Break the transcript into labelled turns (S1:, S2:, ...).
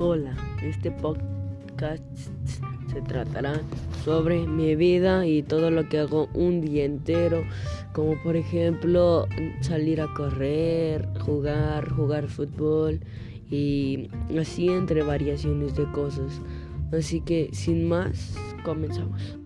S1: Hola, este podcast se tratará sobre mi vida y todo lo que hago un día entero, como por ejemplo salir a correr, jugar, jugar fútbol y así entre variaciones de cosas. Así que sin más, comenzamos.